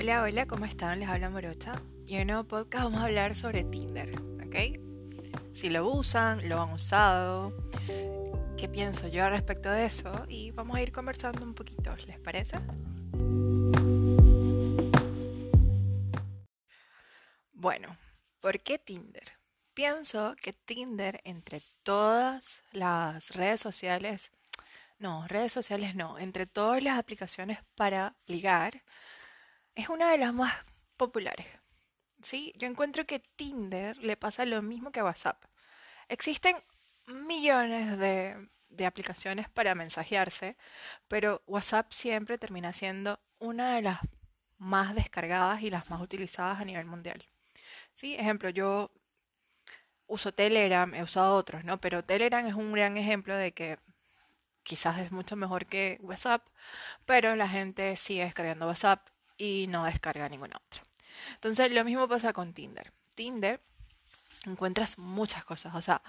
Hola, hola, ¿cómo están? Les habla Morocha. Y en el nuevo podcast vamos a hablar sobre Tinder, ¿ok? Si lo usan, lo han usado, qué pienso yo respecto de eso y vamos a ir conversando un poquito, ¿les parece? Bueno, ¿por qué Tinder? Pienso que Tinder, entre todas las redes sociales, no, redes sociales no, entre todas las aplicaciones para ligar, es una de las más populares. ¿sí? Yo encuentro que Tinder le pasa lo mismo que a WhatsApp. Existen millones de, de aplicaciones para mensajearse, pero WhatsApp siempre termina siendo una de las más descargadas y las más utilizadas a nivel mundial. ¿Sí? Ejemplo, yo uso Telegram, he usado otros, ¿no? Pero Telegram es un gran ejemplo de que quizás es mucho mejor que WhatsApp, pero la gente sigue descargando WhatsApp y no descarga ninguna otra. Entonces, lo mismo pasa con Tinder. Tinder encuentras muchas cosas, o sea,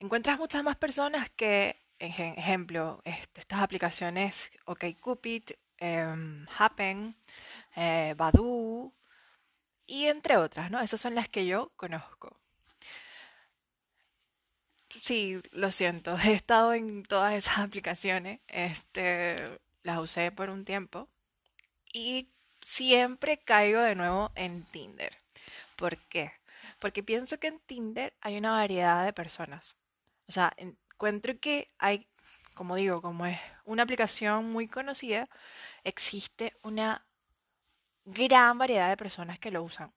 encuentras muchas más personas que, ejemplo, este, estas aplicaciones OkCupid, eh, Happen, eh, Badoo y entre otras, ¿no? Esas son las que yo conozco. Sí, lo siento, he estado en todas esas aplicaciones, este, las usé por un tiempo y siempre caigo de nuevo en Tinder. ¿Por qué? Porque pienso que en Tinder hay una variedad de personas. O sea, encuentro que hay, como digo, como es una aplicación muy conocida, existe una gran variedad de personas que lo usan.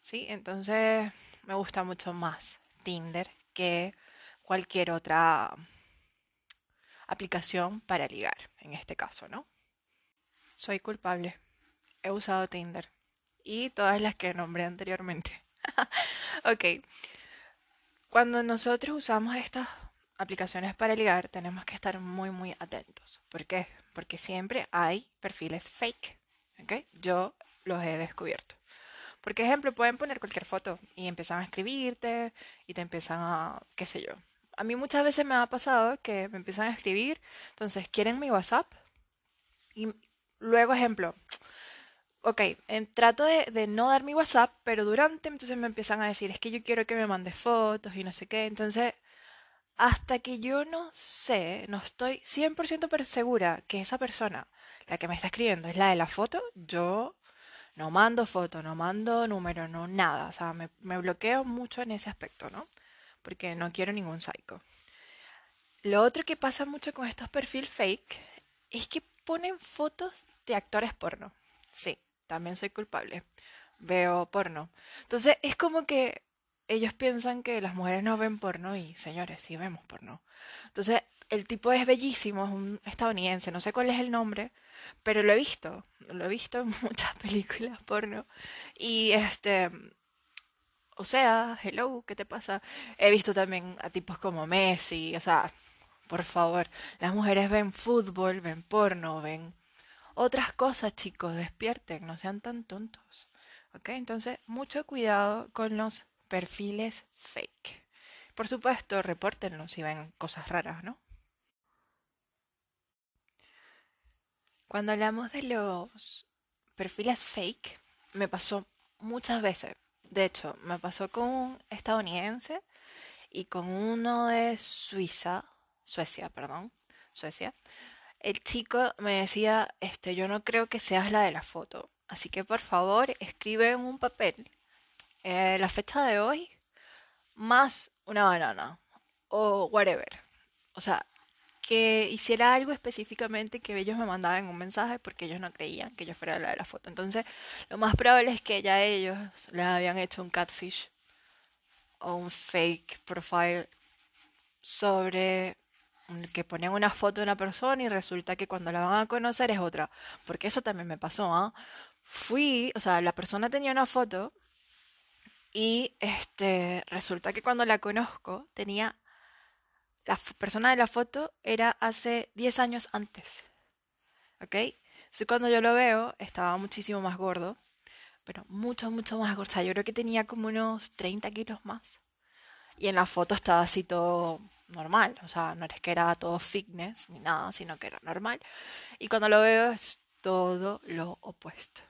¿Sí? Entonces me gusta mucho más Tinder que cualquier otra aplicación para ligar, en este caso, ¿no? Soy culpable. He usado Tinder y todas las que nombré anteriormente. ok. Cuando nosotros usamos estas aplicaciones para ligar, tenemos que estar muy, muy atentos. ¿Por qué? Porque siempre hay perfiles fake. ¿Ok? Yo los he descubierto. Por ejemplo, pueden poner cualquier foto y empiezan a escribirte y te empiezan a, qué sé yo, a mí muchas veces me ha pasado que me empiezan a escribir, entonces quieren mi WhatsApp y luego, ejemplo, ok, trato de, no dar mi WhatsApp, pero durante entonces me empiezan a decir, es que yo quiero que me mandes fotos y no sé qué, entonces hasta que yo no sé, no estoy 100% segura que esa persona, la que me está escribiendo, es la de la foto, yo no mando foto, no mando número, no nada, o sea, me, me bloqueo mucho en ese aspecto, ¿no? porque no quiero ningún psycho. Lo otro que pasa mucho con estos perfiles fake es que ponen fotos de actores porno. Sí, también soy culpable. Veo porno. Entonces es como que ellos piensan que las mujeres no ven porno y señores, sí vemos porno. Entonces el tipo es bellísimo, es un estadounidense, no sé cuál es el nombre, pero lo he visto, lo he visto en muchas películas porno. Y este, o sea, hello, ¿qué te pasa? He visto también a tipos como Messi, o sea, por favor, las mujeres ven fútbol, ven porno, ven otras cosas, chicos, despierten, no sean tan tontos. ¿Ok? Entonces, mucho cuidado con los perfiles fake. Por supuesto, repórtenlo si ven cosas raras, ¿no? Cuando hablamos de los perfiles fake, me pasó muchas veces de hecho, me pasó con un estadounidense y con uno de Suiza, Suecia, perdón, Suecia. El chico me decía, este, yo no creo que seas la de la foto, así que por favor escribe en un papel eh, la fecha de hoy más una banana o whatever. O sea, que hiciera algo específicamente que ellos me mandaban un mensaje porque ellos no creían que yo fuera la de la foto. Entonces, lo más probable es que ya ellos les habían hecho un catfish o un fake profile sobre que ponen una foto de una persona y resulta que cuando la van a conocer es otra. Porque eso también me pasó, ¿ah? Fui, o sea, la persona tenía una foto y este resulta que cuando la conozco tenía la persona de la foto era hace 10 años antes. ¿Ok? Entonces cuando yo lo veo, estaba muchísimo más gordo. Pero mucho, mucho más gordo. O sea, yo creo que tenía como unos 30 kilos más. Y en la foto estaba así todo normal. O sea, no es que era todo fitness ni nada, sino que era normal. Y cuando lo veo es todo lo opuesto.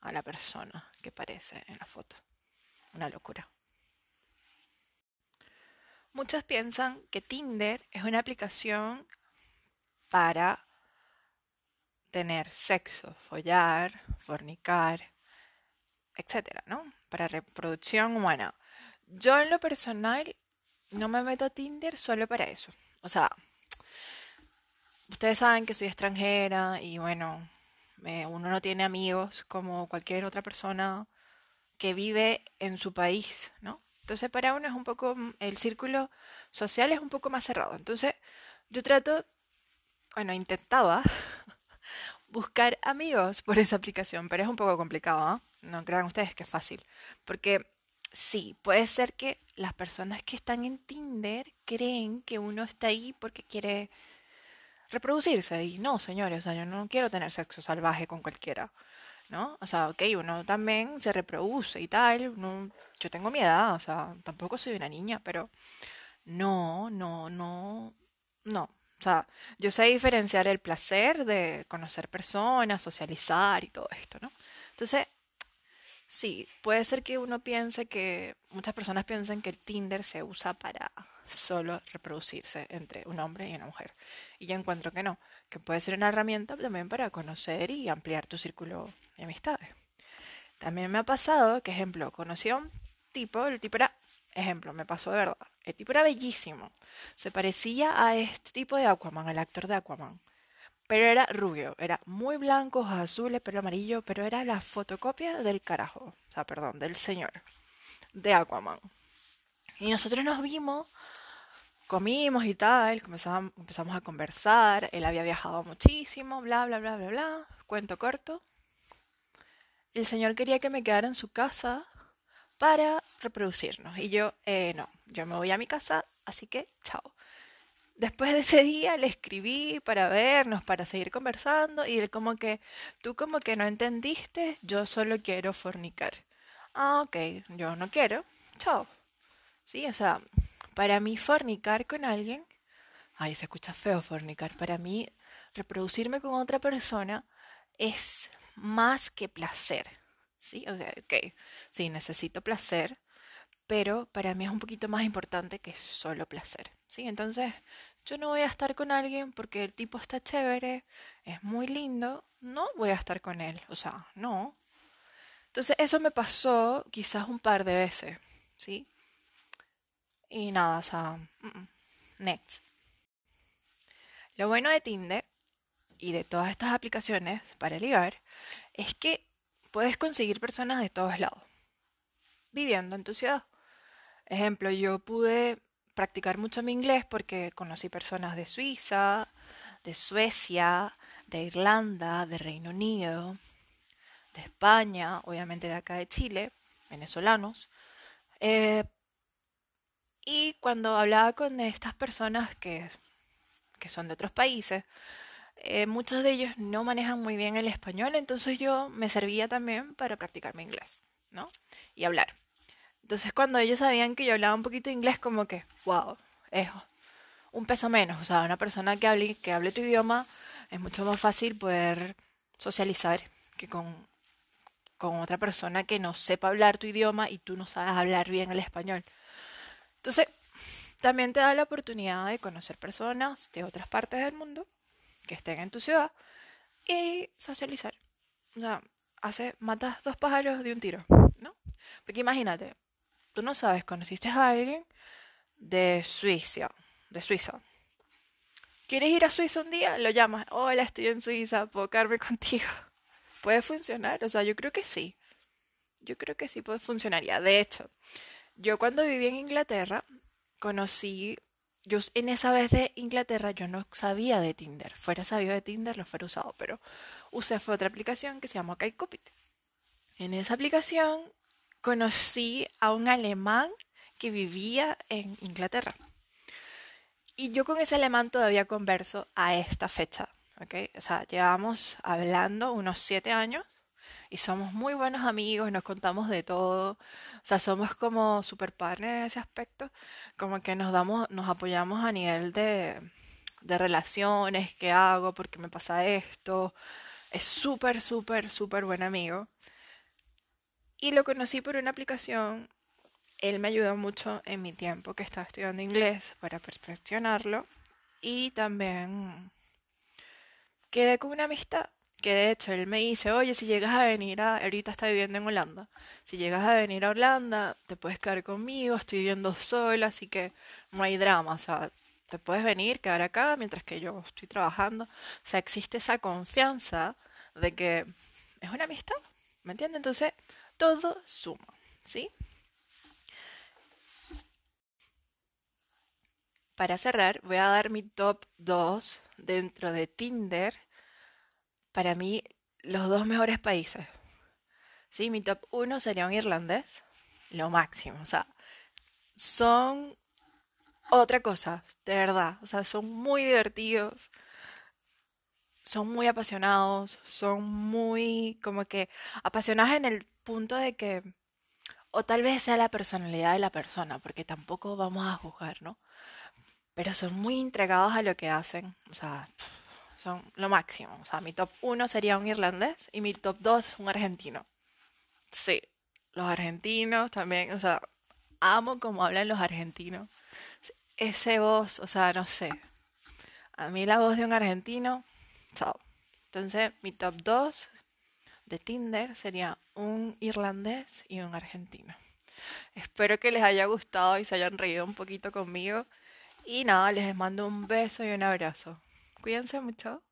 a la persona que aparece en la foto. Una locura. Muchos piensan que Tinder es una aplicación para tener sexo, follar, fornicar, etcétera, ¿no? Para reproducción humana. Yo en lo personal no me meto a Tinder solo para eso. O sea, ustedes saben que soy extranjera y bueno, uno no tiene amigos como cualquier otra persona que vive en su país, ¿no? Entonces para uno es un poco, el círculo social es un poco más cerrado. Entonces yo trato, bueno, intentaba buscar amigos por esa aplicación, pero es un poco complicado, ¿no? No crean ustedes que es fácil. Porque sí, puede ser que las personas que están en Tinder creen que uno está ahí porque quiere reproducirse. Y no, señores, o sea, yo no quiero tener sexo salvaje con cualquiera. ¿No? O sea, ok, uno también se reproduce y tal. yo tengo mi edad, o sea, tampoco soy una niña, pero no, no, no, no. O sea, yo sé diferenciar el placer de conocer personas, socializar y todo esto, ¿no? Entonces, Sí, puede ser que uno piense que, muchas personas piensen que el Tinder se usa para solo reproducirse entre un hombre y una mujer. Y yo encuentro que no, que puede ser una herramienta también para conocer y ampliar tu círculo de amistades. También me ha pasado que, ejemplo, conocí a un tipo, el tipo era, ejemplo, me pasó de verdad, el tipo era bellísimo, se parecía a este tipo de Aquaman, al actor de Aquaman pero era rubio, era muy blanco, azules, pelo amarillo, pero era la fotocopia del carajo, o sea, perdón, del señor, de Aquaman. Y nosotros nos vimos, comimos y tal, comenzamos, empezamos a conversar, él había viajado muchísimo, bla, bla, bla, bla, bla, cuento corto. El señor quería que me quedara en su casa para reproducirnos. Y yo, eh, no, yo me voy a mi casa, así que chao. Después de ese día le escribí para vernos, para seguir conversando y él como que, tú como que no entendiste, yo solo quiero fornicar. Ah, ok, yo no quiero, chao. Sí, o sea, para mí fornicar con alguien, ay, se escucha feo fornicar, para mí reproducirme con otra persona es más que placer. Sí, ok, ok, sí, necesito placer, pero para mí es un poquito más importante que solo placer. Sí, entonces yo no voy a estar con alguien porque el tipo está chévere, es muy lindo, no voy a estar con él, o sea, no. Entonces eso me pasó quizás un par de veces, ¿sí? Y nada, o sea, next. Lo bueno de Tinder y de todas estas aplicaciones para ligar es que puedes conseguir personas de todos lados, viviendo en tu ciudad. Ejemplo, yo pude practicar mucho mi inglés porque conocí personas de Suiza, de Suecia, de Irlanda, de Reino Unido, de España, obviamente de acá de Chile, venezolanos. Eh, y cuando hablaba con estas personas que, que son de otros países, eh, muchos de ellos no manejan muy bien el español, entonces yo me servía también para practicar mi inglés, ¿no? Y hablar. Entonces cuando ellos sabían que yo hablaba un poquito inglés, como que, wow, es un peso menos. O sea, una persona que hable, que hable tu idioma es mucho más fácil poder socializar que con, con otra persona que no sepa hablar tu idioma y tú no sabes hablar bien el español. Entonces, también te da la oportunidad de conocer personas de otras partes del mundo que estén en tu ciudad y socializar. O sea, matas dos pájaros de un tiro, ¿no? Porque imagínate, tú no sabes, conociste a alguien de Suiza, de Suiza. ¿Quieres ir a Suiza un día? Lo llamas, hola, estoy en Suiza, puedo quedarme contigo. ¿Puede funcionar? O sea, yo creo que sí. Yo creo que sí puede funcionar. Ya, de hecho, yo cuando viví en Inglaterra, conocí, yo en esa vez de Inglaterra yo no sabía de Tinder. Fuera sabido de Tinder, lo fuera usado, pero usé otra aplicación que se llama Kaikupit. En esa aplicación conocí a un alemán que vivía en Inglaterra. Y yo con ese alemán todavía converso a esta fecha. ¿okay? O sea, llevamos hablando unos siete años y somos muy buenos amigos, nos contamos de todo. O sea, somos como super partners en ese aspecto. Como que nos damos, nos apoyamos a nivel de, de relaciones, qué hago, por qué me pasa esto. Es súper, súper, súper buen amigo. Y lo conocí por una aplicación. Él me ayudó mucho en mi tiempo que estaba estudiando inglés para perfeccionarlo. Y también quedé con una amistad. Que de hecho él me dice, oye, si llegas a venir a... Ahorita está viviendo en Holanda. Si llegas a venir a Holanda, te puedes quedar conmigo. Estoy viviendo sola, así que no hay drama. O sea, te puedes venir, quedar acá mientras que yo estoy trabajando. O sea, existe esa confianza de que es una amistad. ¿Me entiendes? Entonces, todo suma, ¿sí? Para cerrar, voy a dar mi top 2 dentro de Tinder. Para mí, los dos mejores países. Sí, mi top 1 sería un irlandés. Lo máximo. O sea, son otra cosa, de verdad. O sea, son muy divertidos. Son muy apasionados. Son muy, como que, apasionados en el punto de que, o tal vez sea la personalidad de la persona, porque tampoco vamos a juzgar, ¿no? Pero son muy entregados a lo que hacen, o sea, son lo máximo. O sea, mi top 1 sería un irlandés y mi top 2 es un argentino. Sí, los argentinos también, o sea, amo como hablan los argentinos. Ese voz, o sea, no sé. A mí la voz de un argentino, chao. Entonces, mi top 2 de Tinder sería un irlandés y un argentino. Espero que les haya gustado y se hayan reído un poquito conmigo. Y nada, les mando un beso y un abrazo. Cuídense mucho.